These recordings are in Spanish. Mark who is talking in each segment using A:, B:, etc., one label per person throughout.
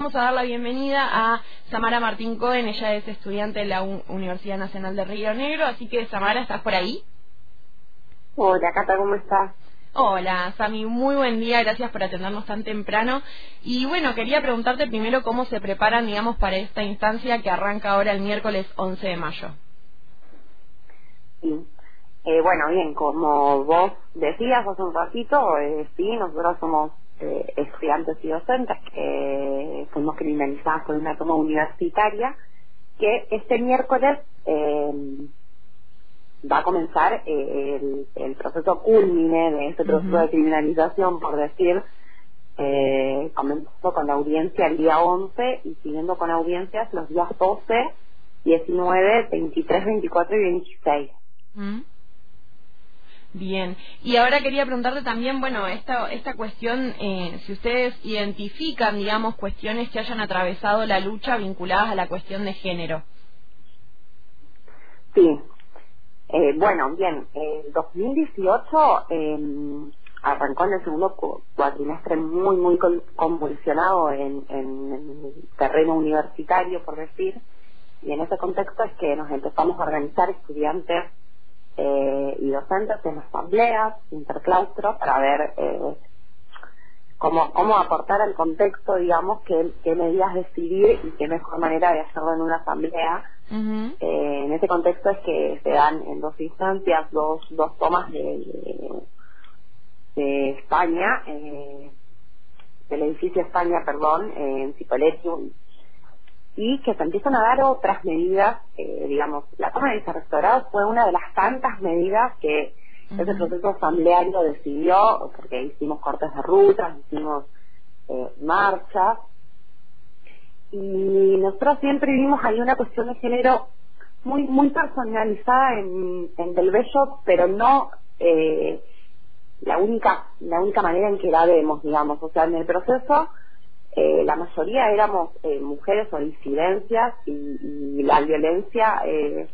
A: Vamos a dar la bienvenida a Samara Martín Cohen, ella es estudiante de la Universidad Nacional de Río Negro, así que Samara, ¿estás por ahí?
B: Hola, Cata, ¿cómo estás?
A: Hola, Sami, muy buen día, gracias por atendernos tan temprano. Y bueno, quería preguntarte primero cómo se preparan, digamos, para esta instancia que arranca ahora el miércoles 11 de mayo.
B: Sí, eh, bueno, bien, como vos decías hace un ratito, eh, sí, nosotros somos eh, estudiantes y docentes que fuimos criminalizados por una toma universitaria, que este miércoles eh, va a comenzar eh, el, proceso culmine de este proceso de criminalización, por decir, eh, comenzó con la audiencia el día 11 y siguiendo con audiencias los días 12, 19, 23, 24 y 26.
A: Bien, y ahora quería preguntarte también, bueno, esta, esta cuestión, eh, si ustedes identifican, digamos, cuestiones que hayan atravesado la lucha vinculadas a la cuestión de género.
B: Sí, eh, bueno, bien, el 2018 em, arrancó en el segundo cuatrimestre muy, muy convulsionado en, en el terreno universitario, por decir, y en ese contexto es que nos empezamos a organizar estudiantes eh, y docentes en asambleas, interclaustro, para ver eh, cómo, cómo aportar al contexto, digamos, qué, qué medidas decidir y qué mejor manera de hacerlo en una asamblea. eh, en ese contexto es que se dan en dos instancias dos, dos tomas de, de, España, eh, del edificio España, perdón, en Cipolletti y que se empiezan a dar otras medidas, eh, digamos, la toma de vicerrectorado fue una de las tantas medidas que ese proceso asambleario decidió, porque hicimos cortes de rutas, hicimos eh, marchas, y nosotros siempre vimos ahí una cuestión de género muy muy personalizada en, en Del Bello, pero no eh, la única la única manera en que la vemos, digamos, o sea, en el proceso eh, la mayoría éramos eh, mujeres o disidencias y, la violencia eh,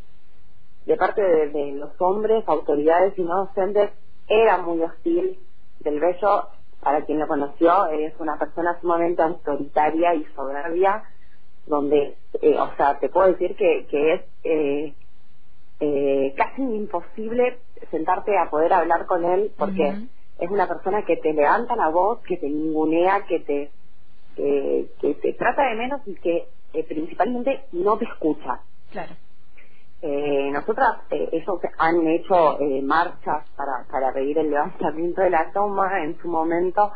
B: de parte de, los hombres, autoridades y no docentes era muy hostil. Del Bello, para quien lo conoció, es una persona sumamente autoritaria y soberbia, donde, o sea, te puedo decir que, que es casi imposible sentarte a poder hablar con él porque es una persona que te levanta la voz, que te ningunea, que te que te trata de menos y que eh, principalmente no te escucha.
A: Claro.
B: Eh, nosotras, eh, ellos han hecho eh, marchas para, para pedir el levantamiento de la toma en su momento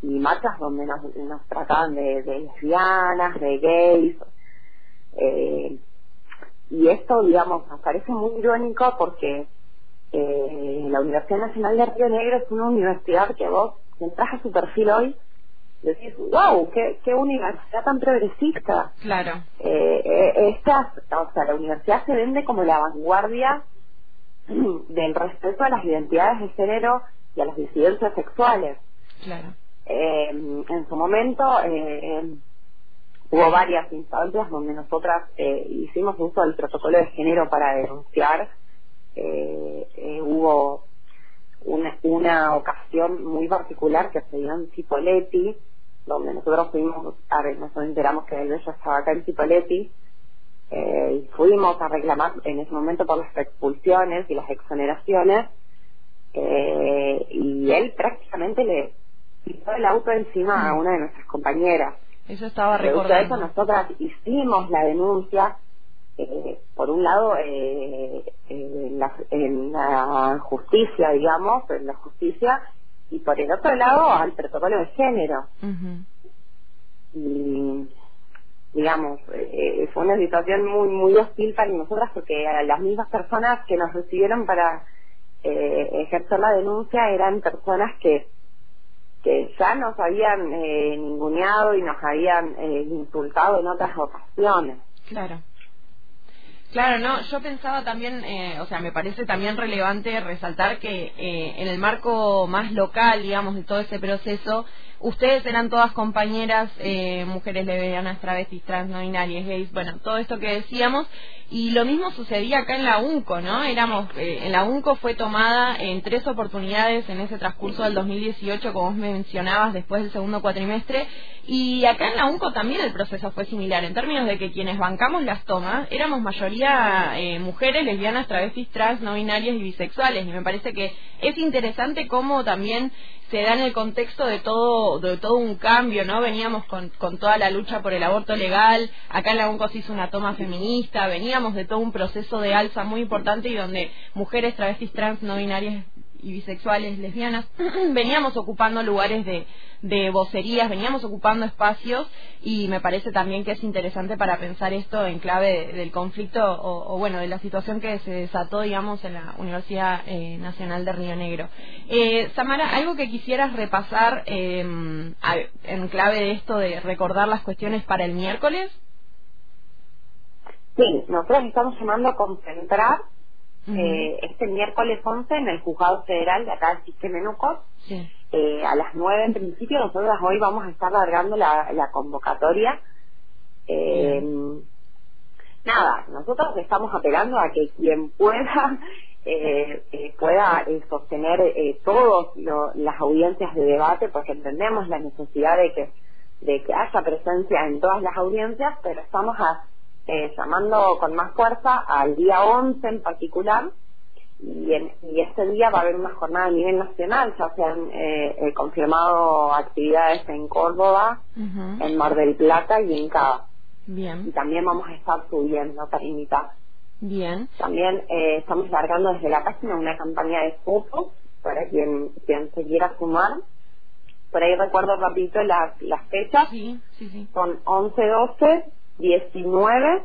B: y marchas donde nos, nos trataban de, de lesbianas, de gays. Eh, y esto, digamos, nos parece muy irónico porque la Universidad Nacional de Río Negro es una universidad que vos entras a su perfil hoy decís, wow, qué, qué universidad tan progresista.
A: Claro.
B: Eh, eh, o sea, la universidad se vende como la vanguardia del respeto a las identidades de género y a las disidencias sexuales.
A: Claro.
B: Eh, en su momento eh, hubo varias instancias donde nosotras eh, hicimos uso del protocolo de género para denunciar. Eh, hubo una, una ocasión muy particular que se dio en Cipoletti, donde nosotros fuimos, a ver, nos enteramos que el bello estaba acá en Cipoletti, eh, y fuimos a reclamar en ese momento por las expulsiones y las exoneraciones, eh, y él prácticamente le pisó el auto encima a mm. una de nuestras compañeras.
A: Eso estaba recordando.
B: eso nosotras hicimos la denuncia, eh, por un lado eh, en, la, en la justicia, digamos, en la justicia, y por el otro lado al protocolo de género. Y digamos, eh, fue una situación muy muy hostil para nosotras porque las mismas personas que nos recibieron para eh, ejercer la denuncia eran personas que que ya nos habían eh, ninguneado y nos habían eh, insultado en otras ocasiones.
A: Claro. Claro, no, yo pensaba también, eh, o sea, me parece también relevante resaltar que eh, en el marco más local, digamos, de todo ese proceso, ustedes eran todas compañeras, eh, mujeres lesbianas, travestis, trans, no binarias, gays, bueno, todo esto que decíamos. Y lo mismo sucedía acá en la UNCO, ¿no? Éramos, eh, en la UNCO fue tomada en tres oportunidades en ese transcurso del 2018, como vos mencionabas, después del segundo cuatrimestre. Y acá en la UNCO también el proceso fue similar, en términos de que quienes bancamos las tomas éramos mayoría eh, mujeres, lesbianas, travestis, trans, no binarias y bisexuales. Y me parece que es interesante cómo también se da en el contexto de todo de todo un cambio, ¿no? Veníamos con, con toda la lucha por el aborto legal, acá en la UNCO se hizo una toma feminista, veníamos de todo un proceso de alza muy importante y donde mujeres, travestis, trans, no binarias y bisexuales, lesbianas, veníamos ocupando lugares de, de vocerías, veníamos ocupando espacios y me parece también que es interesante para pensar esto en clave del conflicto o, bueno, de la situación que se desató, digamos, en la Universidad eh, Nacional de Río Negro. Eh, Samara, algo que quisieras repasar eh, en clave de esto de recordar las cuestiones para el miércoles.
B: Sí, nosotros estamos llamando a concentrar eh, este miércoles 11 en el Juzgado Federal de acá de Sistema eh, a las 9 en principio, nosotros hoy vamos a estar largando la, convocatoria. Eh, nada, nosotros estamos apelando a que quien pueda eh, pueda sostener todas las audiencias de debate, porque entendemos la necesidad de que de que haya presencia en todas las audiencias, pero estamos a, eh, llamando con más fuerza al día 11 en particular, y, en, y este día va a haber una jornada a nivel nacional, ya se han eh, eh, confirmado actividades en Córdoba, en Mar del Plata y en Cava.
A: Bien.
B: Y también vamos a estar subiendo para invitar.
A: Bien.
B: También eh, estamos largando desde la página una campaña de fotos para quien, quien se quiera sumar. Por ahí recuerdo rapidito las, las fechas.
A: Sí, sí, sí.
B: Son 11, 12, 19,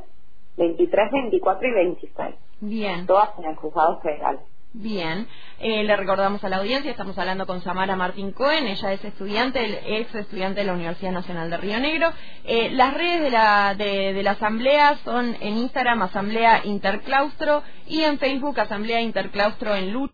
B: 23, 24 y 26.
A: Bien.
B: Todas en el juzgado federal.
A: Bien, eh, le recordamos a la audiencia, estamos hablando con Samara Martín Cohen, ella es estudiante, ex estudiante de la Universidad Nacional de Río Negro. Eh, las redes de la, de, la asamblea son en Instagram Asamblea Interclaustro y en Facebook Asamblea Interclaustro en Lucha.